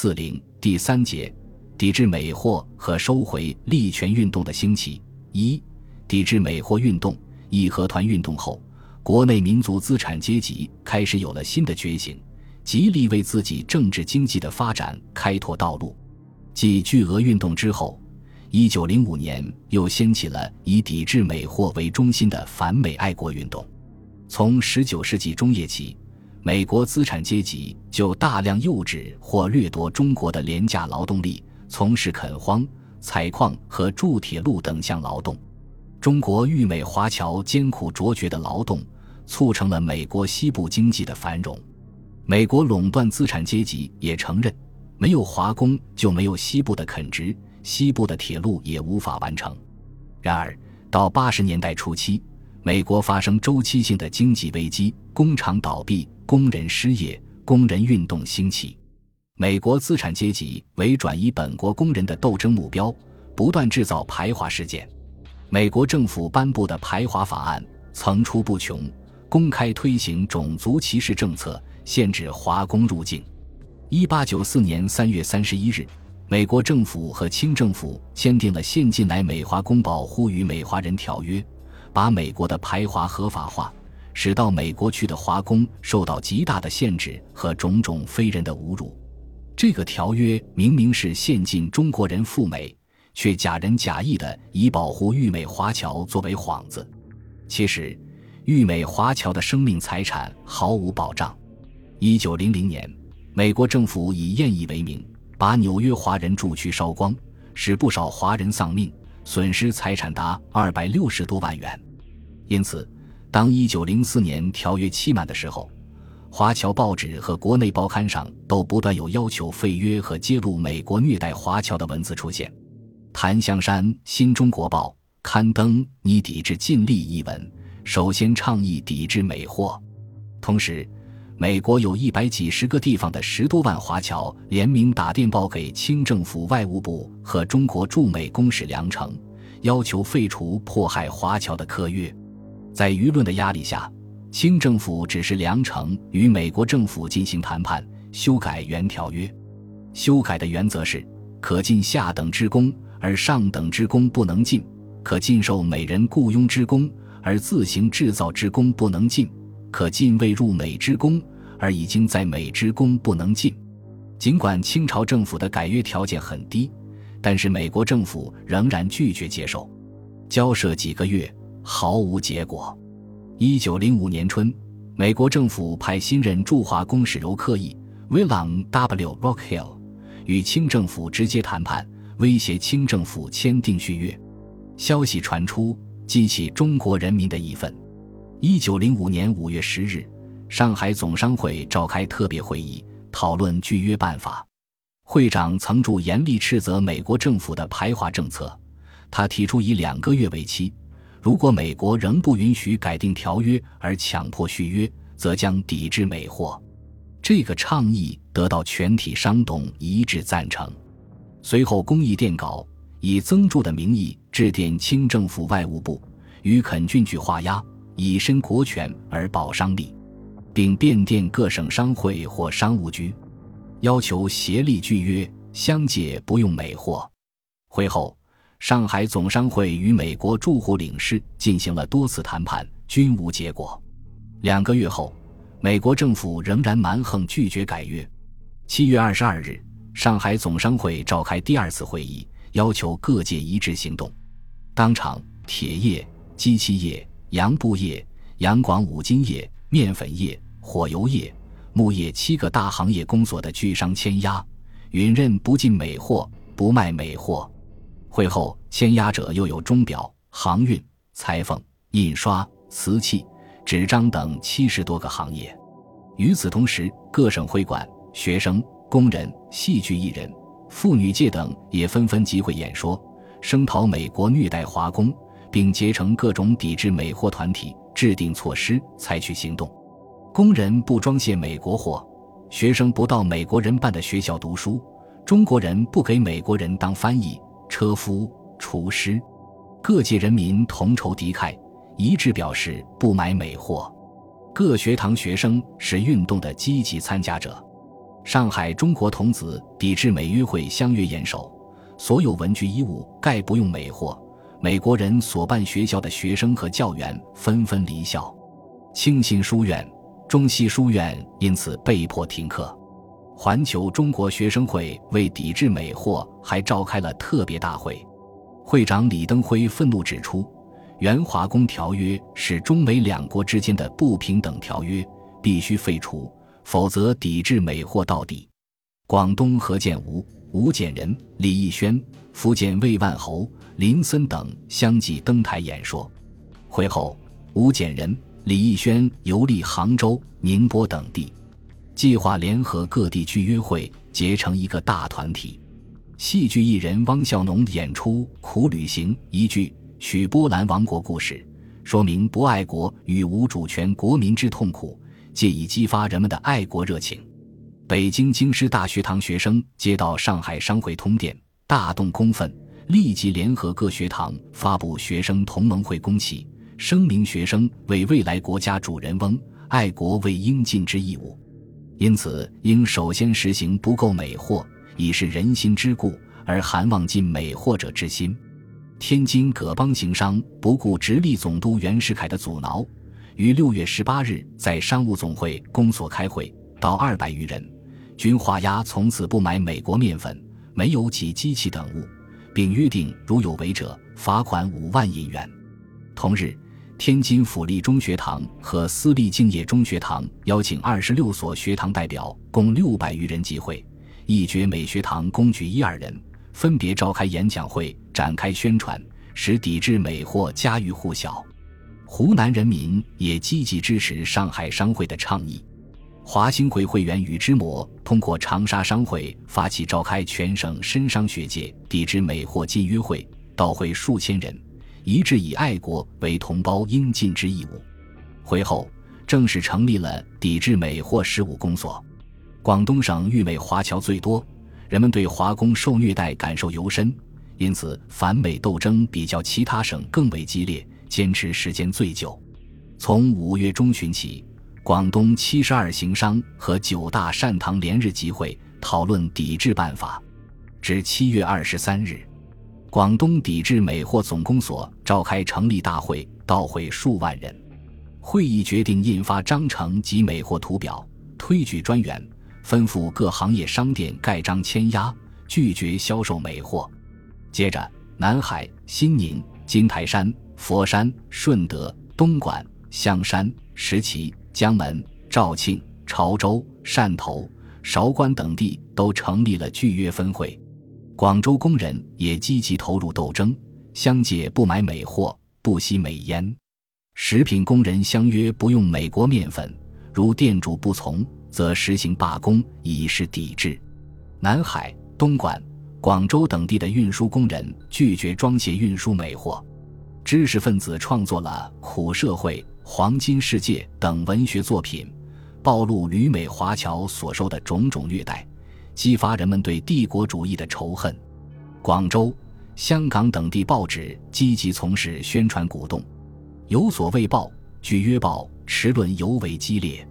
四零第三节，抵制美货和收回利权运动的兴起。一、抵制美货运动、义和团运动后，国内民族资产阶级开始有了新的觉醒，极力为自己政治经济的发展开拓道路。继巨额运动之后，一九零五年又掀起了以抵制美货为中心的反美爱国运动。从十九世纪中叶起。美国资产阶级就大量诱制或掠夺中国的廉价劳动力，从事垦荒、采矿和筑铁路等项劳动。中国豫美华侨艰苦卓绝的劳动，促成了美国西部经济的繁荣。美国垄断资产阶级也承认，没有华工就没有西部的垦殖，西部的铁路也无法完成。然而，到八十年代初期，美国发生周期性的经济危机，工厂倒闭。工人失业，工人运动兴起，美国资产阶级为转移本国工人的斗争目标，不断制造排华事件。美国政府颁布的排华法案层出不穷，公开推行种族歧视政策，限制华工入境。一八九四年三月三十一日，美国政府和清政府签订了《现进来美华工保护与美华人条约》，把美国的排华合法化。使到美国去的华工受到极大的限制和种种非人的侮辱。这个条约明明是限禁中国人赴美，却假仁假义的以保护豫美华侨作为幌子。其实，豫美华侨的生命财产毫无保障。一九零零年，美国政府以宴意为名，把纽约华人住区烧光，使不少华人丧命，损失财产达二百六十多万元。因此。当一九零四年条约期满的时候，华侨报纸和国内报刊上都不断有要求废约和揭露美国虐待华侨的文字出现。檀香山《新中国报》刊登“拟抵制禁利”一文，首先倡议抵制美货。同时，美国有一百几十个地方的十多万华侨联名打电报给清政府外务部和中国驻美公使梁诚，要求废除迫害华侨的科约。在舆论的压力下，清政府指示梁诚与美国政府进行谈判，修改原条约。修改的原则是：可进下等之工，而上等之工不能进；可禁受美人雇佣之工，而自行制造之工不能进；可进未入美之工，而已经在美之工不能进。尽管清朝政府的改约条件很低，但是美国政府仍然拒绝接受。交涉几个月。毫无结果。一九零五年春，美国政府派新任驻华公使柔克义 （William W. Rockhill） 与清政府直接谈判，威胁清政府签订续约。消息传出，激起中国人民的义愤。一九零五年五月十日，上海总商会召开特别会议，讨论续约办法。会长曾著严厉斥责美国政府的排华政策，他提出以两个月为期。如果美国仍不允许改定条约而强迫续约，则将抵制美货。这个倡议得到全体商董一致赞成。随后，公益电稿以增铸的名义致电清政府外务部，与肯郡局画押，以身国权而保商利，并遍电各省商会或商务局，要求协力拒约，相借不用美货。会后。上海总商会与美国驻沪领事进行了多次谈判，均无结果。两个月后，美国政府仍然蛮横拒绝改约。七月二十二日，上海总商会召开第二次会议，要求各界一致行动。当场，铁业、机器业、洋布业、洋广五金业、面粉业、火油业、木业七个大行业工所的巨商签押，允认不进美货，不卖美货。会后签押者又有钟表、航运、裁缝、印刷、瓷器、纸张等七十多个行业。与此同时，各省会馆、学生、工人、戏剧艺人、妇女界等也纷纷集会演说，声讨美国虐待华工，并结成各种抵制美货团体，制定措施，采取行动。工人不装卸美国货，学生不到美国人办的学校读书，中国人不给美国人当翻译。车夫、厨师，各界人民同仇敌忾，一致表示不买美货。各学堂学生是运动的积极参加者。上海中国童子抵制美约会相约严守，所有文具衣物概不用美货。美国人所办学校的学生和教员纷纷离校，庆信书院、中西书院因此被迫停课。环球中国学生会为抵制美货，还召开了特别大会。会长李登辉愤怒指出，《原华工条约》是中美两国之间的不平等条约，必须废除，否则抵制美货到底。广东何建吾、吴简仁、李义轩，福建魏万侯。林森等相继登台演说。会后，吴简仁、李义轩游历杭州、宁波等地，计划联合各地剧约会，结成一个大团体。戏剧艺人汪笑农演出《苦旅行》一剧，取波兰王国故事，说明不爱国与无主权国民之痛苦，借以激发人们的爱国热情。北京京师大学堂学生接到上海商会通电，大动公愤。立即联合各学堂发布学生同盟会公旗，声明学生为未来国家主人翁，爱国为应尽之义务。因此，应首先实行不购美货，以示人心之故，而含望尽美货者之心。天津葛邦行商不顾直隶总督袁世凯的阻挠，于六月十八日在商务总会公所开会，到二百余人，均画押从此不买美国面粉、煤油及机器等物。并约定，如有违者，罚款五万银元。同日，天津府立中学堂和私立敬业中学堂邀请二十六所学堂代表，共六百余人集会。一决每学堂共举一二人，分别召开演讲会，展开宣传，使抵制美货家喻户晓。湖南人民也积极支持上海商会的倡议。华兴会会员禹之模通过长沙商会发起召开全省深商学界抵制美货禁约会，到会数千人，一致以爱国为同胞应尽之义务。回后正式成立了抵制美货事务工作。广东省豫美华侨最多，人们对华工受虐待感受尤深，因此反美斗争比较其他省更为激烈，坚持时间最久。从五月中旬起。广东七十二行商和九大善堂连日集会，讨论抵制办法。至七月二十三日，广东抵制美货总公所召开成立大会，到会数万人。会议决定印发章程及美货图表，推举专员，吩咐各行业商店盖章签押，拒绝销售美货。接着，南海、新宁、金台山、佛山、顺德、东莞、香山、石岐。江门、肇庆、潮州、汕头、韶关等地都成立了聚约分会，广州工人也积极投入斗争，相继不买美货，不吸美烟。食品工人相约不用美国面粉，如店主不从，则实行罢工，以示抵制。南海、东莞、广州等地的运输工人拒绝装卸运输美货，知识分子创作了《苦社会》。《黄金世界》等文学作品，暴露旅美华侨所受的种种虐待，激发人们对帝国主义的仇恨。广州、香港等地报纸积极从事宣传鼓动，《有所谓报》《据约报》持论尤为激烈，《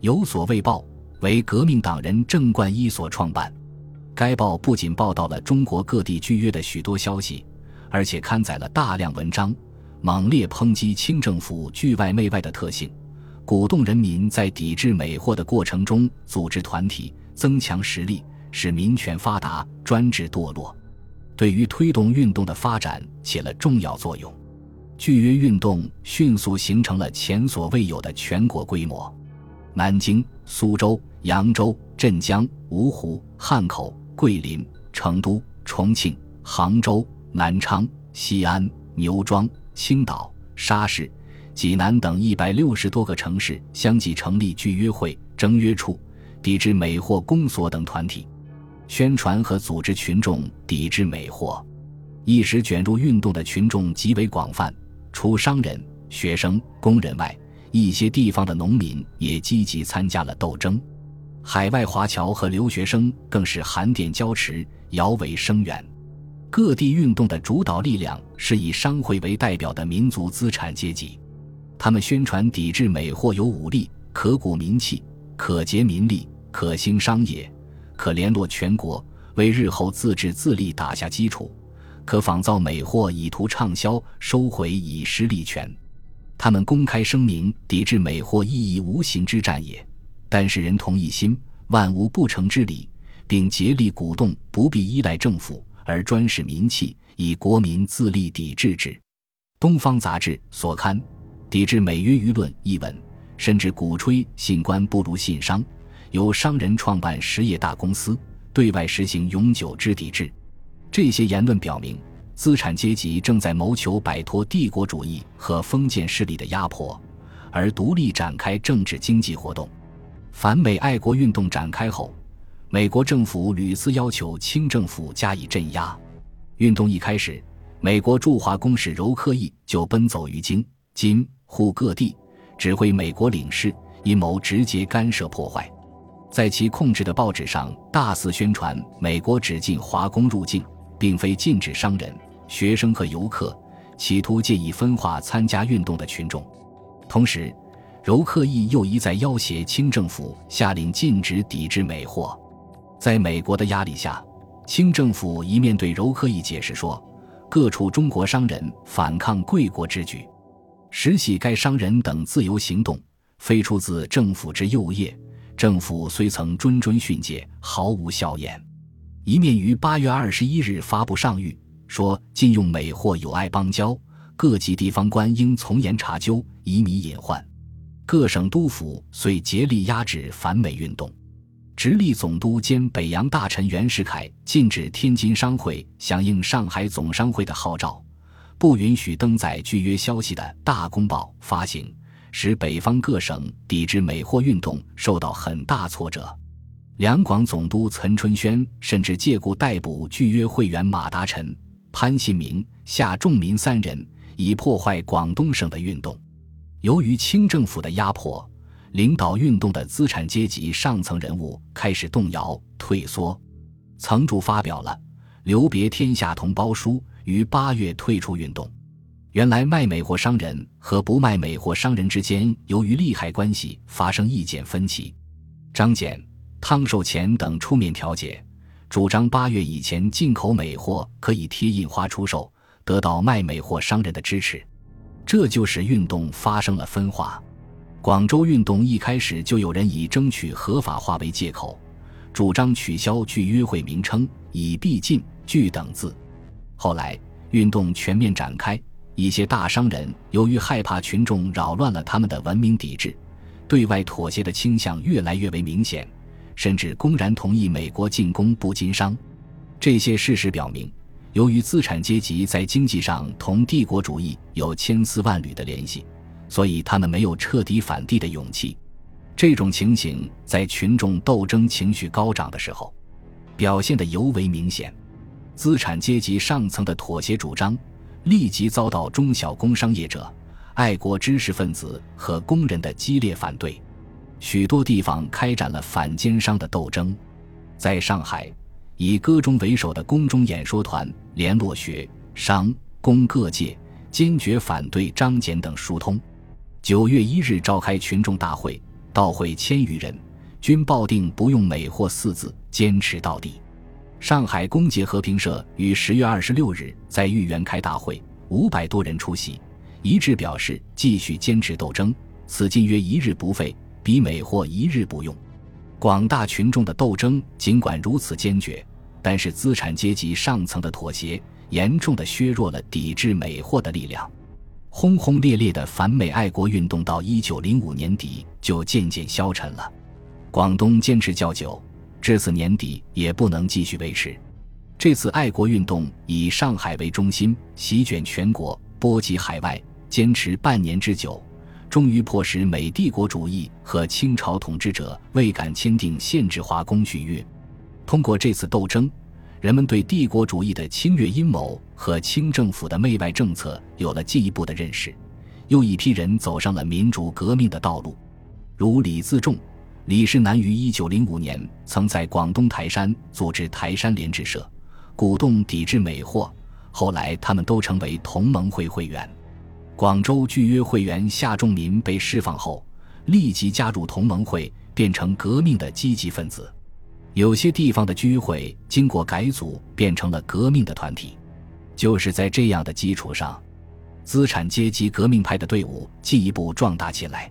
有所谓报》为革命党人郑冠一所创办。该报不仅报道了中国各地居约的许多消息，而且刊载了大量文章。猛烈抨击清政府拒外媚外的特性，鼓动人民在抵制美货的过程中组织团体，增强实力，使民权发达，专制堕落，对于推动运动的发展起了重要作用。拒约运动迅速形成了前所未有的全国规模。南京、苏州、扬州、镇江、芜湖、汉口、桂林、成都、重庆、杭州、南昌、西安、牛庄。青岛、沙市、济南等一百六十多个城市相继成立聚约会、征约处、抵制美货公所等团体，宣传和组织群众抵制美货。一时卷入运动的群众极为广泛，除商人、学生、工人外，一些地方的农民也积极参加了斗争。海外华侨和留学生更是函电交持，摇尾声援。各地运动的主导力量是以商会为代表的民族资产阶级，他们宣传抵制美货有武力、可鼓民气、可结民力、可兴商业、可联络全国，为日后自治自立打下基础。可仿造美货以图畅销，收回以失利权。他们公开声明抵制美货，意义无形之战也。但是人同一心，万无不成之理，并竭力鼓动不必依赖政府，而专使民气，以国民自立抵制之。东方杂志所刊《抵制美约舆论》一文，甚至鼓吹信官不如信商，由商人创办实业大公司，对外实行永久之抵制。这些言论表明，资产阶级正在谋求摆脱帝国主义和封建势力的压迫，而独立展开政治经济活动。反美爱国运动展开后，美国政府屡次要求清政府加以镇压。运动一开始，美国驻华公使柔克义就奔走于京、津、沪各地，指挥美国领事，阴谋直接干涉破坏。在其控制的报纸上大肆宣传美国只禁华工入境。并非禁止商人、学生和游客，企图借以分化参加运动的群众。同时，柔克义又一再要挟清政府下令禁止抵制美货。在美国的压力下，清政府一面对柔克义解释说，各处中国商人反抗贵国之举，实系该商人等自由行动，非出自政府之右业。政府虽曾谆谆训诫，毫无效验。一面于八月二十一日发布上谕，说禁用美货有碍邦交，各级地方官应从严查究，以免隐患。各省督府遂竭力压制反美运动。直隶总督兼北洋大臣袁世凯禁止天津商会响应上海总商会的号召，不允许登载拒约消息的大公报发行，使北方各省抵制美货运动受到很大挫折。两广总督岑春轩甚至借故逮捕拒约会员马达臣、潘信明、夏仲民三人，以破坏广东省的运动。由于清政府的压迫，领导运动的资产阶级上层人物开始动摇、退缩。曾主发表了《留别天下同胞书》，于八月退出运动。原来卖美货商人和不卖美货商人之间，由于利害关系发生意见分歧。张俭。汤寿乾等出面调解，主张八月以前进口美货可以贴印花出售，得到卖美货商人的支持。这就使运动发生了分化。广州运动一开始就有人以争取合法化为借口，主张取消聚约会名称，以避禁聚等字。后来运动全面展开，一些大商人由于害怕群众扰乱了他们的文明抵制，对外妥协的倾向越来越为明显。甚至公然同意美国进攻布金商，这些事实表明，由于资产阶级在经济上同帝国主义有千丝万缕的联系，所以他们没有彻底反帝的勇气。这种情形在群众斗争情绪高涨的时候，表现得尤为明显。资产阶级上层的妥协主张，立即遭到中小工商业者、爱国知识分子和工人的激烈反对。许多地方开展了反奸商的斗争，在上海，以歌中为首的宫中演说团联络学、商、工各界，坚决反对张謇等疏通。九月一日召开群众大会，到会千余人，均抱定不用美货四字，坚持到底。上海公结和平社于十月二十六日在豫园开大会，五百多人出席，一致表示继续坚持斗争，此禁约一日不废。比美货一日不用，广大群众的斗争尽管如此坚决，但是资产阶级上层的妥协严重的削弱了抵制美货的力量。轰轰烈烈的反美爱国运动到一九零五年底就渐渐消沉了。广东坚持较久，至此年底也不能继续维持。这次爱国运动以上海为中心，席卷全国，波及海外，坚持半年之久。终于迫使美帝国主义和清朝统治者未敢签订限制华工续约。通过这次斗争，人们对帝国主义的侵略阴谋和清政府的媚外政策有了进一步的认识。又一批人走上了民主革命的道路，如李自重、李世南于1905年曾在广东台山组织台山联志社，鼓动抵制美货。后来，他们都成为同盟会会员。广州聚约会员夏仲民被释放后，立即加入同盟会，变成革命的积极分子。有些地方的居会经过改组变成了革命的团体，就是在这样的基础上，资产阶级革命派的队伍进一步壮大起来。